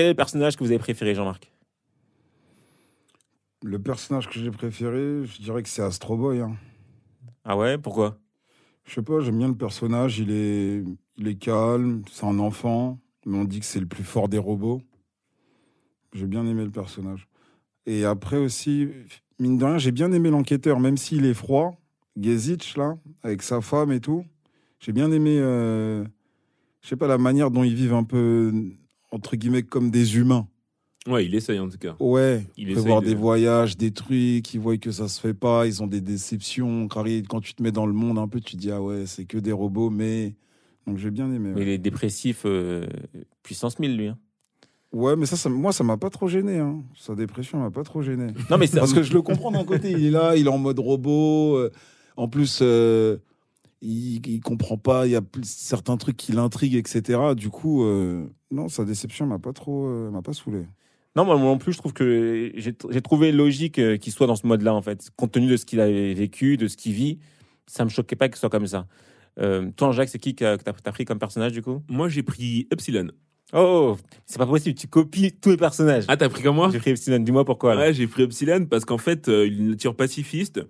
quel est le personnage que vous avez préféré, Jean-Marc? Le personnage que j'ai préféré, je dirais que c'est Astro Boy. hein. Ah ouais, pourquoi? Je sais pas, j'aime bien le personnage. Il est, il est calme, c'est un enfant, mais on dit que c'est le plus fort des robots. J'ai bien aimé le personnage. Et après aussi, mine de rien, j'ai bien aimé l'enquêteur, même s'il est froid. Gezich, là, avec sa femme et tout. J'ai bien aimé, euh, je sais pas, la manière dont ils vivent un peu, entre guillemets, comme des humains. Ouais, il essaye en tout cas. Ouais, Il prévoir de- des voyages, des trucs, ils voient que ça se fait pas, ils ont des déceptions. Quand quand tu te mets dans le monde un peu, tu te dis, ah ouais, c'est que des robots, mais. Donc j'ai bien aimé. Mais Ouais, il est dépressif euh, puissance 1000, lui. hein. Ouais, mais ça, ça moi, ça m'a pas trop gêné. Hein. Sa dépression m'a pas trop gêné. Non, mais c'est- Parce que je le comprends d'un côté, il est là, il est en mode robot. euh, en plus, euh, il, il comprend pas, il y a certains trucs qui l'intriguent, etc. Du coup, euh, non, sa déception m'a pas trop, euh, m'a pas saoulé. Non, moi non plus, je trouve que j'ai trouvé logique euh, qu'il soit dans ce mode-là, en fait. Compte tenu de ce qu'il a vécu, de ce qu'il vit, ça me choquait pas qu'il soit comme ça. Euh, toi, Jacques, c'est qui que t'as as pris comme personnage, du coup? Moi, j'ai pris Epsilon. Oh, c'est pas possible, tu copies tous les personnages. Ah, t'as pris comme moi? J'ai pris Epsilon, dis-moi pourquoi. là. Ouais, j'ai pris Epsilon parce qu'en fait, euh, il a une nature pacifiste.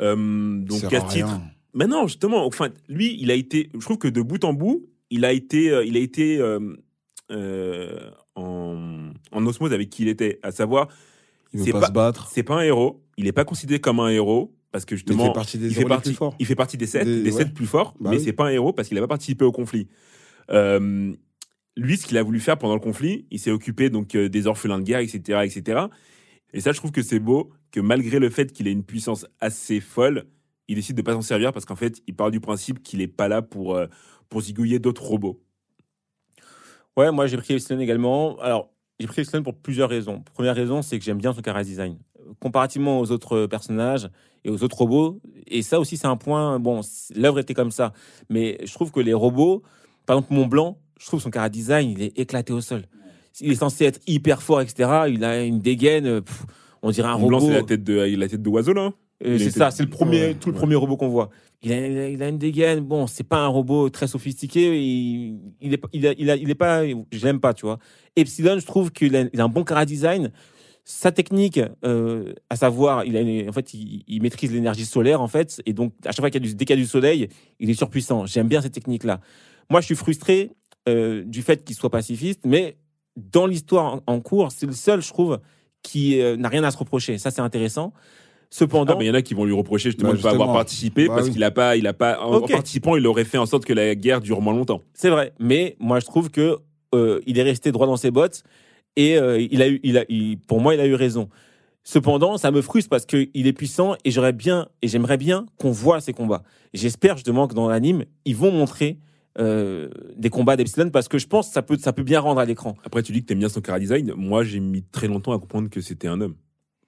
Euh, donc, à titre. rien. Mais non, justement, enfin, lui, il a été. Je trouve que de bout en bout, il a été, euh, il a été euh, euh, en, en osmose avec qui il était. À savoir, Il veut C'est pas, pas- se battre. c'est pas un héros. Il n'est pas considéré comme un héros parce que Il justement, fait partie des il fait partie, plus forts. il fait partie des sept, Des- des, ouais. sept plus forts, Bah mais oui. c'est pas un héros parce qu'il n'a pas participé au conflit. Euh, lui, ce qu'il a voulu faire pendant le conflit, il s'est occupé donc des orphelins de guerre, etc., etc. Et ça, je trouve que c'est beau que malgré le fait qu'il ait une puissance assez folle, il décide de pas s'en servir parce qu'en fait, il part du principe qu'il est pas là pour euh, pour zigouiller d'autres robots. Ouais, moi j'ai pris Epsilon également. Alors, j'ai pris Epsilon pour plusieurs raisons. Première raison, c'est que j'aime bien son chara design. Comparativement aux autres personnages et aux autres robots, et ça aussi c'est un point, bon, l'œuvre était comme ça, mais je trouve que les robots, par exemple Mont Blanc, je trouve son chara design, il est éclaté au sol. Il est censé être hyper fort, etc. Il a une dégaine, pff, on dirait un Mont Blanc, robot. c'est la tête de la tête de oiseau là. C'est était- ça, c'est le premier, Ouais, tout le ouais. premier robot qu'on voit. Il a, il a- il a une dégaine. Bon, c'est pas un robot très sophistiqué. Il, il est, il, a- il, a- il est pas, je l'aime pas, tu vois. Epsilon, je trouve qu'il a, il a un bon cara design. Sa technique, euh, à savoir, il a, une- en fait, il, il maîtrise l'énergie solaire, en fait, et donc à chaque fois qu'il y a du, dès qu'il y a du soleil, il est surpuissant. J'aime bien cette technique-là. Moi, je suis frustré euh, du fait qu'il soit pacifiste, mais dans l'histoire en, en cours, c'est le seul, je trouve, qui euh, n'a rien à se reprocher. Ça, c'est intéressant. Cependant, Ah, mais il y en a qui vont lui reprocher justement Bah, de ne pas avoir participé Bah parce oui. qu'il a pas, il a pas, en- participant, il aurait fait en sorte que la guerre dure moins longtemps. C'est vrai, mais moi je trouve que euh, il est resté droit dans ses bottes et euh, il a eu, il a, il- pour moi, il a eu raison. Cependant, ça me frustre parce qu'il est puissant et j'aurais bien et j'aimerais bien qu'on voit ses combats. J'espère justement que dans l'anime, ils vont montrer euh, des combats d'Epsilon parce que je pense que ça peut, ça peut bien rendre à l'écran. Après, tu dis que t'aimes bien son cara design. Moi, j'ai mis très longtemps à comprendre que c'était un homme.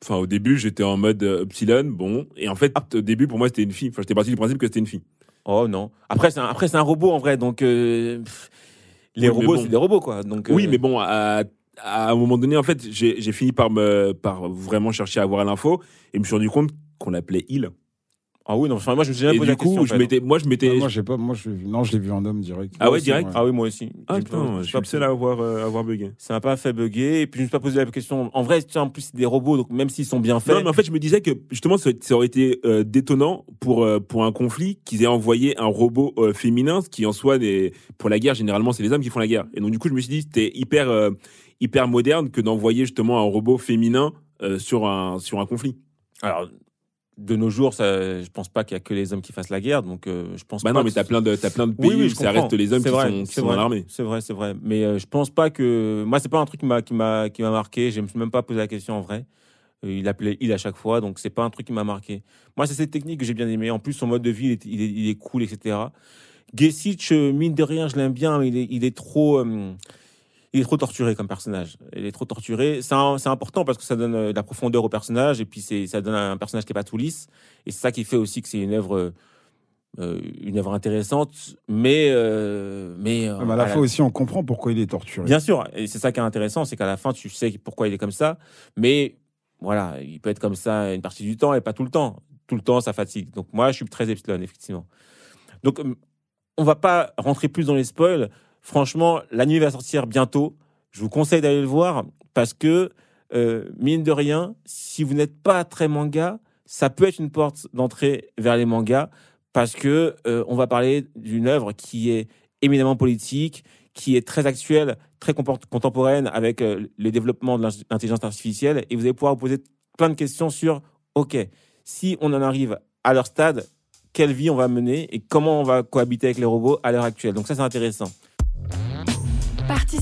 Enfin, au début, j'étais en mode euh, Epsilon, bon. Et en fait, Ah. au début, pour moi, c'était une fille. Enfin, j'étais parti du principe que c'était une fille. Oh non. Après, c'est un, après c'est un robot en vrai, donc euh, pff, les Oui, robots, bon. c'est des robots quoi. Donc Oui, euh, mais bon, à, à un moment donné, en fait, j'ai j'ai fini par me, par vraiment chercher à avoir l'info et me suis rendu compte qu'on l'appelait il. Ah oui non. Enfin, moi je me suis jamais Et posé du la question. coup, en je fait. m'étais, moi, je m'étais. Ah, moi, j'ai pas, moi, je, non, je l'ai vu en homme direct. Ah ouais, direct Ah oui, moi aussi. ah J'ai putain, je j'ai suis pas le seul à avoir, euh, à avoir bugué. ça m'a pas fait bugger et puis je me suis pas posé la question en vrai tu sais, en plus c'est des robots donc même s'ils sont bien faits Non, mais en fait, je me disais que justement, ça, ça aurait été euh, détonnant pour, euh, pour un conflit qu'ils aient envoyé un robot euh, féminin, ce qui en soi, des, pour la guerre, généralement, c'est les hommes qui font la guerre. Et donc, du coup, je me suis dit, c'était hyper, euh, hyper moderne que d'envoyer justement un robot féminin euh, sur, un, sur un conflit. alors de nos jours ça, je pense pas qu'il y a que les hommes qui fassent la guerre donc euh, je pense Bah pas non, mais t'as plein de, t'as plein de pays oui, oui, où ça reste les hommes qui vrai, sont, qui c'est sont dans l'armée. c'est vrai c'est vrai. Mais euh, je pense pas que moi c'est pas un truc qui m'a qui m'a qui m'a marqué. Je me suis même pas posé la question en vrai. Euh, il appelait il à chaque fois donc c'est pas un truc qui m'a marqué. Moi c'est cette technique que j'ai bien aimé en plus son mode de vie il est, il est, il est cool etc Gesic, mine de rien, je l'aime bien, mais il est, il est trop, euh, il est trop torturé comme personnage. Il est trop torturé. C'est important parce que ça donne euh, de la profondeur au personnage et puis c'est, ça donne un personnage qui est pas tout lisse. Et c'est ça qui fait aussi que c'est une œuvre, euh, une œuvre intéressante, mais, euh, mais, euh, Ah, mais à la à la- fois aussi, on comprend pourquoi il est torturé. Bien sûr, et c'est ça qui est intéressant, c'est qu'à la fin, tu sais pourquoi il est comme ça, mais voilà, il peut être comme ça une partie du temps et pas tout le temps. Tout le temps, ça fatigue. Donc moi, je suis très epsilon, effectivement. Donc, euh, on va pas rentrer plus dans les spoils. Franchement, l'anime va sortir bientôt. je vous conseille d'aller le voir parce que, euh, mine de rien, si vous n'êtes pas très manga, ça peut être une porte d'entrée vers les mangas parce que euh, on va parler d'une œuvre qui est éminemment politique, qui est très actuelle, très contemporaine avec euh, les développements de l'intelligence artificielle et vous allez pouvoir vous poser plein de questions sur, OK, si on en arrive à leur stade, quelle vie on va mener et comment on va cohabiter avec les robots à l'heure actuelle. Donc ça, c'est intéressant.